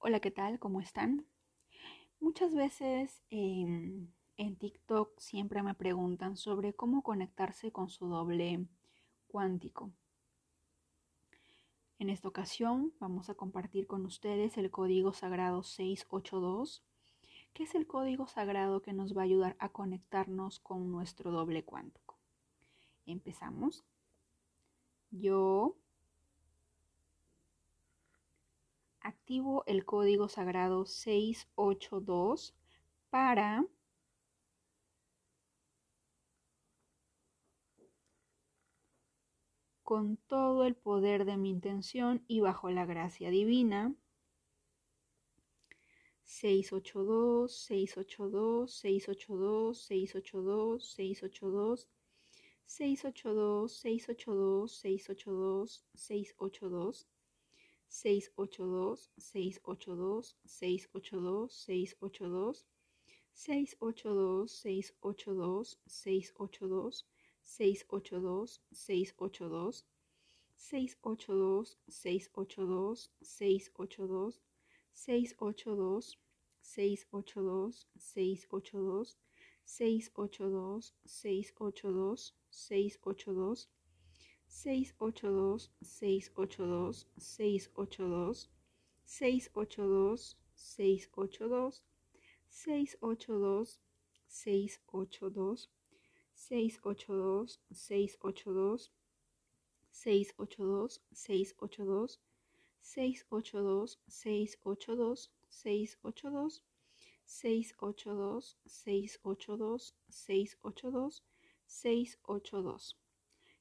Hola, ¿qué tal? ¿Cómo están? Muchas veces em, en TikTok siempre me preguntan sobre cómo conectarse con su doble cuántico. En esta ocasión vamos a compartir con ustedes el código sagrado 682, que es el código sagrado que nos va a ayudar a conectarnos con nuestro doble cuántico. Empezamos. Yo activo el código sagrado 682 para con todo el poder de mi intención y bajo la gracia divina. 682, 682, 682, 682, 682, 682, 682, 682, 682. 682 682 682 682 682 682 682 682 682 682 682 682 682 682 682 682 682 682 682 682 682 682 682 682 682 682 682 682 682 682 682 682 682 682 682 682